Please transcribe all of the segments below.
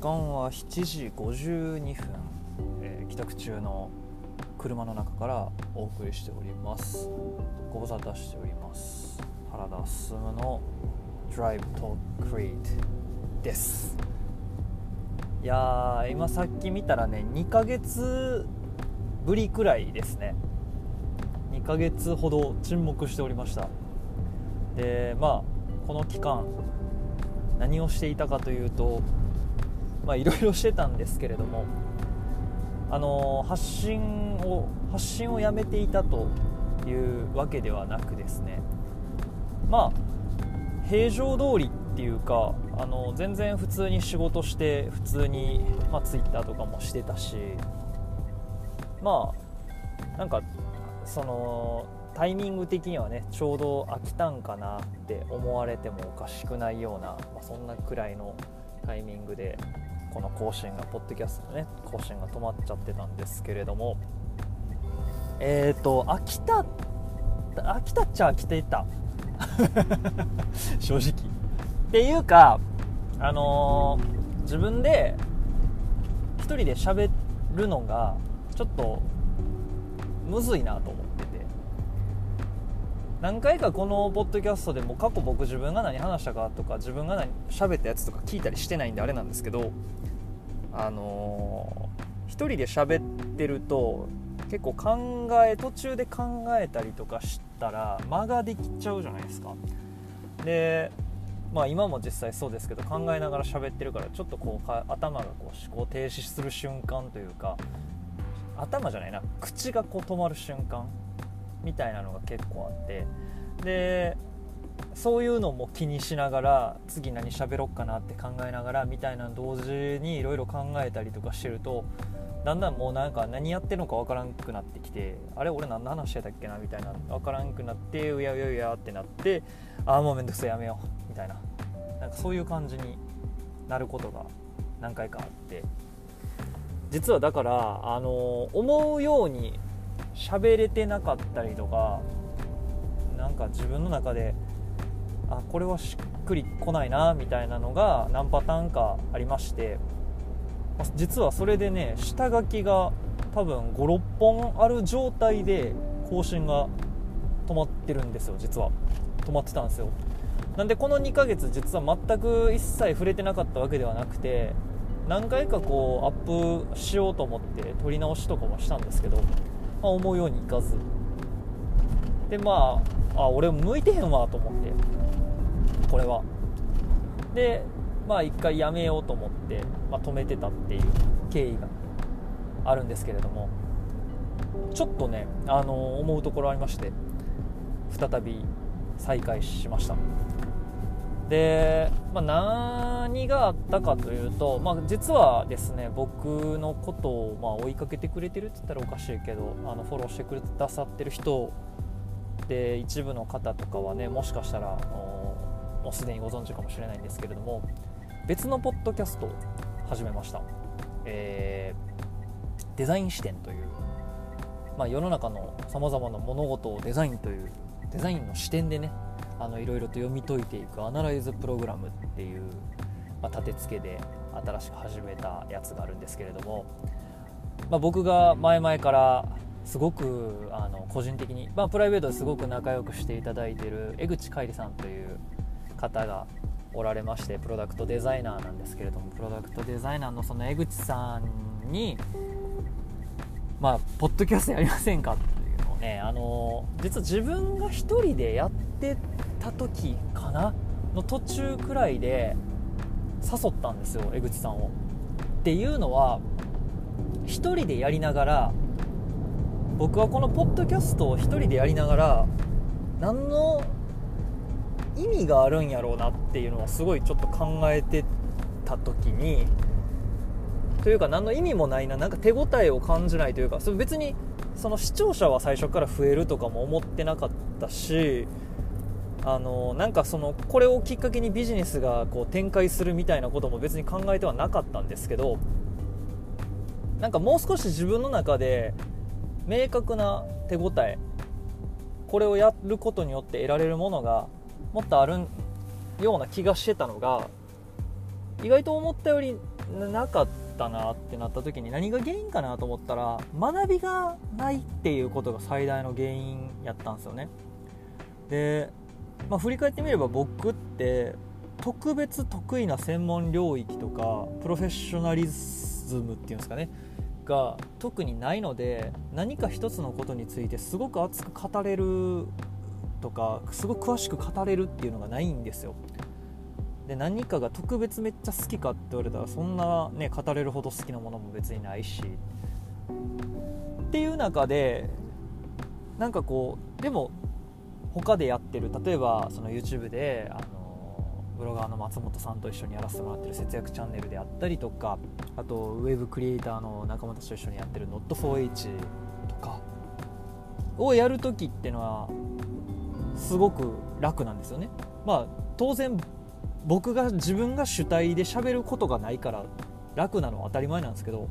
間は7時52分、えー、帰宅中の車の中からお送りしております。ご無沙汰しております。原田進の Drive Talk Create です。いや今さっき見たらね2ヶ月ぶりくらいですね。2ヶ月ほど沈黙しておりました。でまあこの期間何をしていたかというとまあいろいろしてたんですけれどもあの発信を発信をやめていたというわけではなくですねまあ平常通りっていうかあの全然普通に仕事して普通に、まあ、Twitter とかもしてたしまあなんかそのタイミング的にはねちょうど飽きたんかなって思われてもおかしくないような、まあ、そんなくらいのタイミングでこの更新がポッドキャストのね更新が止まっちゃってたんですけれどもえっ、ー、と飽きた飽きたっちゃ飽きていた。正直。っていうかあのー、自分で1人で喋るのがちょっとむずいなと思って。何回かこのポッドキャストでも過去僕自分が何話したかとか自分が何喋ったやつとか聞いたりしてないんであれなんですけどあのー、1人で喋ってると結構考え途中で考えたりとかしたら間ができちゃうじゃないですか。でまあ今も実際そうですけど考えながら喋ってるからちょっとこう頭がこう思考停止する瞬間というか頭じゃないな口がこう止まる瞬間。みたいなのが結構あって。でそういうのも気にしながら次何喋ろっかなって考えながらみたいな同時にいろいろ考えたりとかしてるとだんだんもうなんか何やってるのか分からんくなってきてあれ俺何の話してたっけなみたいな。分からんくなってうやうやうやってなってああもうめんどくさいやめようみたいな。なんかそういう感じになることが何回かあって。実はだからあの思うように喋れてなかったりとかなんか自分の中であこれはしっくりこないなみたいなのが何パターンかありまして実はそれでね下書きが多分56本ある状態で更新が止まってるんですよ実は。止まってたんですよ。なんでこの2ヶ月実は全く一切触れてなかったわけではなくて何回かこうアップしようと思って撮り直しとかもしたんですけど、まあ、思うようにいかず。でまああ俺向いてへんわと思って。これは。でまあ一回やめようと思って、まあ、止めてたっていう経緯があるんですけれども。ちょっとね、あの思うところありまして。再び再開しました。で、まあ、何があったかというと、まあ、実はですね僕のことをま追いかけてくれてるって言ったらおかしいけどあのフォローしてくださってる人で一部の方とかはねもしかしたらもうすでにご存知かもしれないんですけれども別のポッドキャストを始めました、えー、デザイン視点という、まあ、世の中のさまざまな物事をデザインというデザインの視点でねあのいろいろと読み解いていくアナライズプログラムっていう、まあ、立て付けで新しく始めたやつがあるんですけれども、まあ、僕が前々からすごくあの個人的に、まあ、プライベートですごく仲良くしていただいている江口海里さんという方がおられましてプロダクトデザイナーなんですけれどもプロダクトデザイナーのその江口さんにまあポッドキャストやりませんかっていうのをねあの実は自分が1人でやってた時かなの途中くらいで誘ったんですよ江口さんを。っていうのは1人でやりながら僕はこのポッドキャストを1人でやりながら何の意味があるんやろうなっていうのはすごいちょっと考えてた時にというか何の意味もないななんか手応えを感じないというかそれ別にその視聴者は最初から増えるとかも思ってなかったしあのなんかそのこれをきっかけにビジネスがこう展開するみたいなことも別に考えてはなかったんですけどなんかもう少し自分の中で明確な手応えこれをやることによって得られるものがもっとあるような気がしてたのが意外と思ったよりなかったなってなった時に何が原因かなと思ったら学びがないっていうことが最大の原因やったんですよね。で、まあ、振り返ってみれば僕って特別得意な専門領域とかプロフェッショナリズムっていうんですかねが特にないので何か一つのことについてすごく熱く語れるとかすごく詳しく語れるっていうのがないんですよ。で何かが特別めっちゃ好きかって言われたらそんなね語れるほど好きなものも別にないし。っていう中でなんかこうでも他でやてる例えばその YouTube であのブロガーの松本さんと一緒にやらせてもらってる節約チャンネルであったりとかあとウェブクリエイターの仲間たちと一緒にやってる Not4H とかをやるときってのはすごく楽なんですよね。まあ当然僕が自分が主体で喋ることがないから楽なのは当たり前なんですけど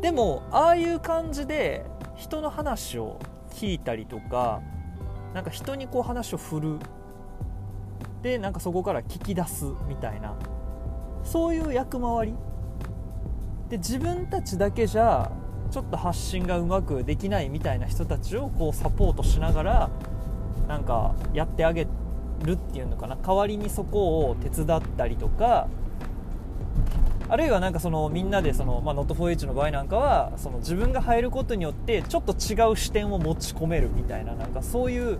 でもああいう感じで人の話を聞いたりとかなんか人にこう話を振る。でなんかそこから聞き出すみたいな。そういう役回り。で自分たちだけじゃちょっと発信がうまくできないみたいな人たちをこうサポートしながらなんかやってあげるっていうのかな。代わりにそこを手伝ったりとかあるいはなんかそのみんなでその、まあ、Not4H の場合なんかはその自分が入ることによってちょっと違う視点を持ち込めるみたいななんかそういう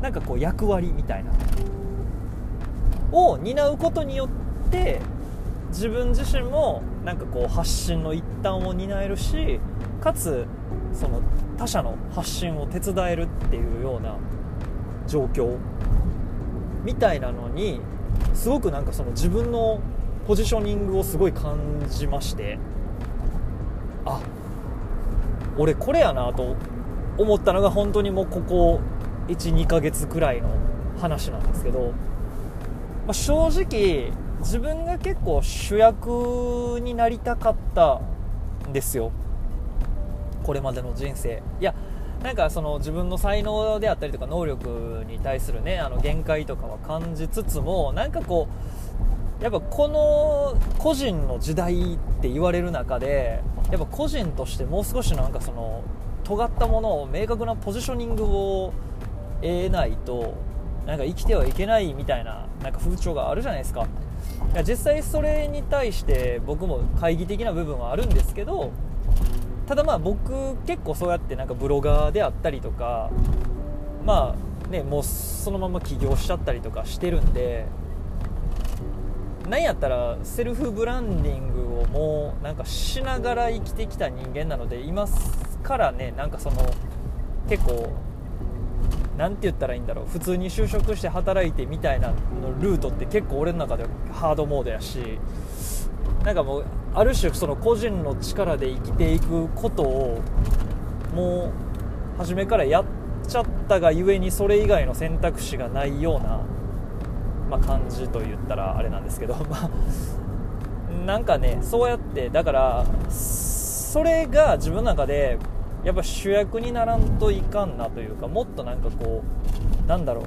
なんかこう役割みたいな。を担うことによって自分自身もなんかこう発信の一端を担えるしかつその他者の発信を手伝えるっていうような状況みたいなのにすごくなんかその自分のポジショニングをすごい感じましてあ俺これやなと思ったのが本当にもうここ12ヶ月くらいの話なんですけど、まあ、正直自分が結構主役になりたかったんですよ。これまでの人生。いやなんかその自分の才能であったりとか能力に対するねあの限界とかは感じつつもなんかこうやっぱこの個人の時代って言われる中でやっぱ個人としてもう少しなんかその尖ったものを明確なポジショニングを得ないとなんか生きてはいけないみたいななんか風潮があるじゃないですか。実際それに対して僕も懐疑的な部分はあるんですけどただまあ僕結構そうやってなんかブロガーであったりとかまあねもうそのまま起業しちゃったりとかしてるんでなんやったらセルフブランディングをもうなんかしながら生きてきた人間なので今からね。なんかその結構何て言ったらいいんだろう。普通に就職して働いてみたいなのルートって結構俺の中ではハードモードやし。なんかもうある種その個人の力で生きていくことをもう初めからやっちゃったがゆえにそれ以外の選択肢がないような、まあ、感じと言ったらあれなんですけど、まあ、なんかねそうやってだからそれが自分の中でやっぱ主役にならんといかんなというかもっとなんかこうなんだろう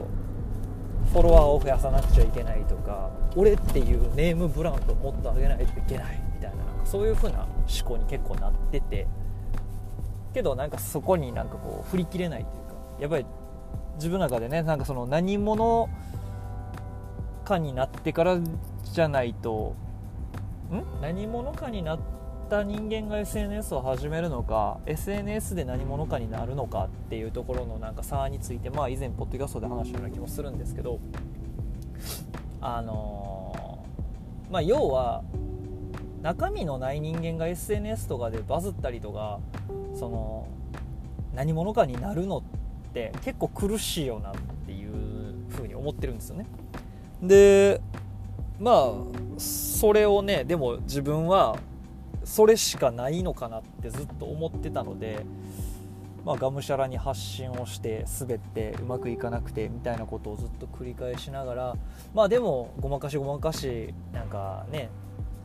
フォロワーを増やさなくちゃいけないとか俺っていうネームブランドをもっと上げないといけないみたいななんかそういう風な思考に結構なっててけどなんかそこになんかこう振り切れないというかやっぱり自分の中でねなんかその何者かになってからじゃないとん？何者かになった人間が SNS を始めるのか SNS で何者かになるのかっていうところのなんか差についてまあ以前ポッドキャストで話したような気もするんですけどあのー、まあ要は中身のない人間が SNS とかでバズったりとかその何者かになるのって結構苦しいよなっていう風に思ってるんですよね。でまあそれをねでも自分はそれしかないのかなってずっと思ってたので、まあ、がむしゃらに発信をして滑ってうまくいかなくてみたいなことをずっと繰り返しながらまあでもごまかしごまかしなんかね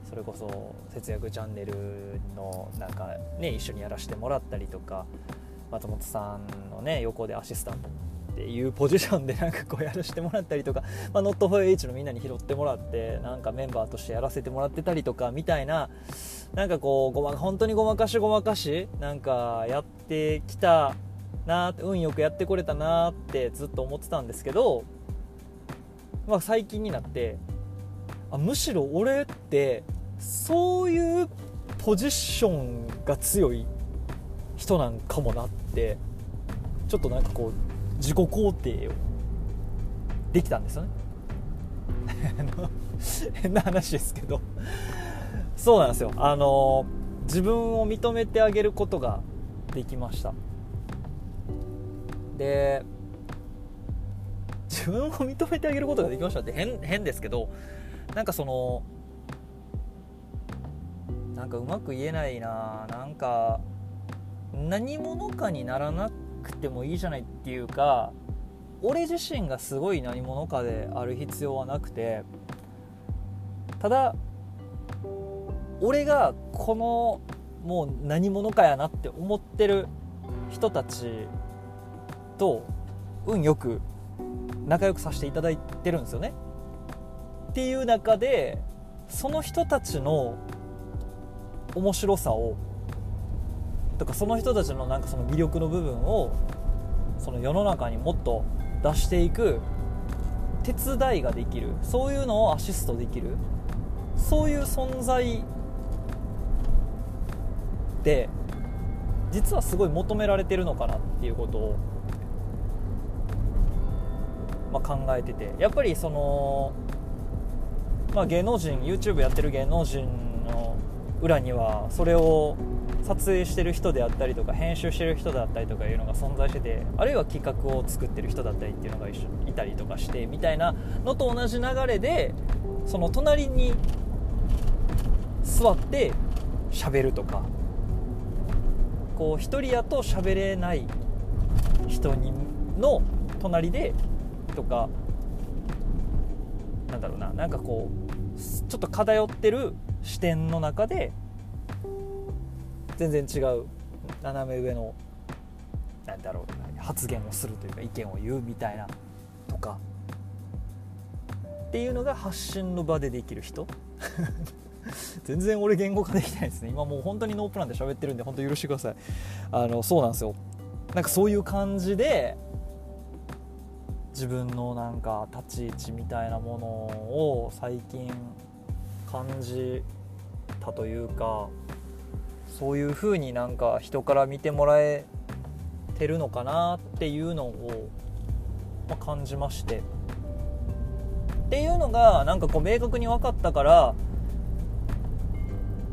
それこそ節約チャンネルのなんかね一緒にやらせてもらったりとか松本さんのね横でアシスタントっていうポジションでなんかこうやらせてもらったりとか、まあ、ノットフォーエイチのみんなに拾ってもらってなんかメンバーとしてやらせてもらってたりとかみたいななんかこうごま本当にごまかしごまかしなんかやってきたな運よくやってこれたなってずっと思ってたんですけど、まあ、最近になってあむしろ俺ってそういうポジションが強い人なんかもなってちょっとなんかこう自己肯定をできたんですよね。変な話ですけど。そうなんですよ。あの自分を認めてあげることができました。で自分を認めてあげることができましたって変変ですけどなんかそのなんかうまく言えないななんか何者かにならなくてもいいじゃないっていうか俺自身がすごい何者かである必要はなくてただ俺がこのもう何者かやなって思ってる人たちと運よく仲良くさせていただいてるんですよね。っていう中でその人たちの面白さをとかその人たちのなんかその魅力の部分をその世の中にもっと出していく手伝いができるそういうのをアシストできるそういう存在って実はすごい求められてるのかなっていうことを、まあ、考えててやっぱりその、まあ、芸能人 YouTube やってる芸能人の裏にはそれを撮影してる人であったりとか編集してる人だったりとかいうのが存在しててあるいは企画を作ってる人だったりっていうのが一緒いたりとかしてみたいなのと同じ流れでその隣に座って喋るとか。こう一人やと喋れない人にの隣でとかなんだろうななんかこうちょっと偏ってる視点の中で全然違う斜め上のなんだろう発言をするというか意見を言うみたいなとかっていうのが発信の場でできる人。全然俺言語化できないですね。今もう本当にノープランで喋ってるんで本当許してください。あのそうなんですよ。なんかそういう感じで自分のなんか立ち位置みたいなものを最近感じたというかそういう風になんか人から見てもらえてるのかなっていうのを、ま、感じまして。っていうのがなんかこう明確に分かったから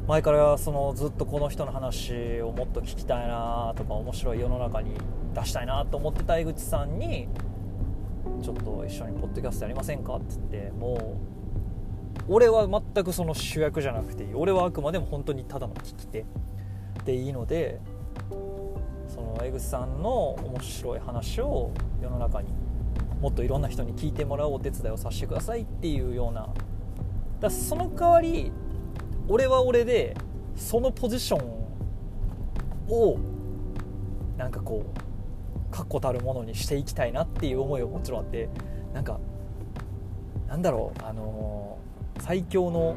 前からそのずっとこの人の話をもっと聞きたいなとか面白い世の中に出したいなと思ってた江口さんにちょっと一緒にポッドキャストやりませんかって言ってもう俺は全くその主役じゃなくていい。俺はあくまでも本当にただの聞き手。でいいのでその江口さんの面白い話を世の中にもっといろんな人に聞いてもらうお手伝いをさせてくださいっていうような。だその代わり俺は俺でそのポジションをなんかこう確固たるものにしていきたいなっていう思いはもちろんあって。なんかなんだろうあの最強の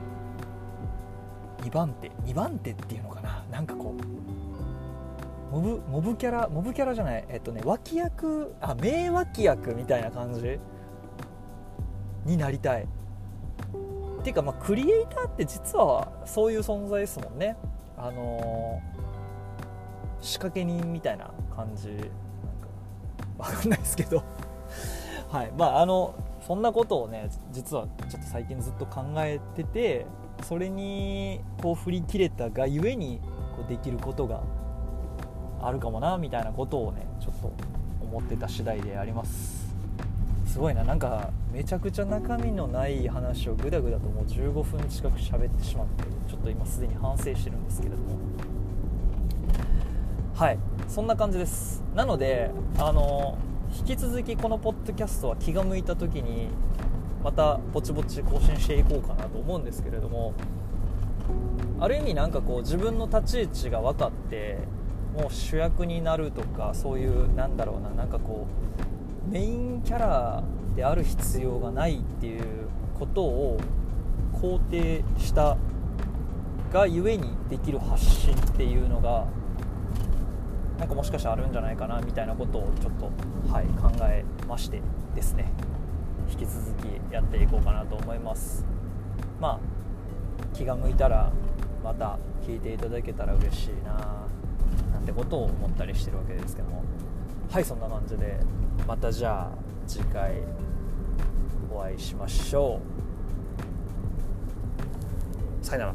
2番手2番手っていうのかな？なんかこうモブモブキャラモブキャラじゃない。えっとね脇役あ名脇役みたいな感じになりたい。っていうかまあクリエイターって実はそういう存在ですもんね。あのー、仕掛け人みたいな感じ。なんか分かんないですけど。はい。まああのそんなことをね実はちょっと最近ずっと考えててそれにこう振り切れたがゆえにこうできることがあるかもなみたいなことをねちょっと思ってた次第であります。すごいな。なんかめちゃくちゃ中身のない話をぐだぐだともう15分近く喋ってしまってちょっと今すでに反省してるんですけれども。はい。そんな感じです。なのであの引き続きこのポッドキャストは気が向いた時にまたぼちぼち更新していこうかなと思うんですけれどもある意味なんかこう自分の立ち位置が分かってもう主役になるとかそういうなんだろうななんかこうメインキャラである必要がないっていうことを肯定したがゆえにできる発信っていうのがなんかもしかしたらあるんじゃないかなみたいなことをちょっと、はい、考えましてですね。引き続きやっていこうかなと思います。まあ気が向いたらまた聞いていただけたら嬉しいななんてことを思ったりしてるわけですけども。はいそんな感じでまたじゃあ次回お会いしましょう。さよなら。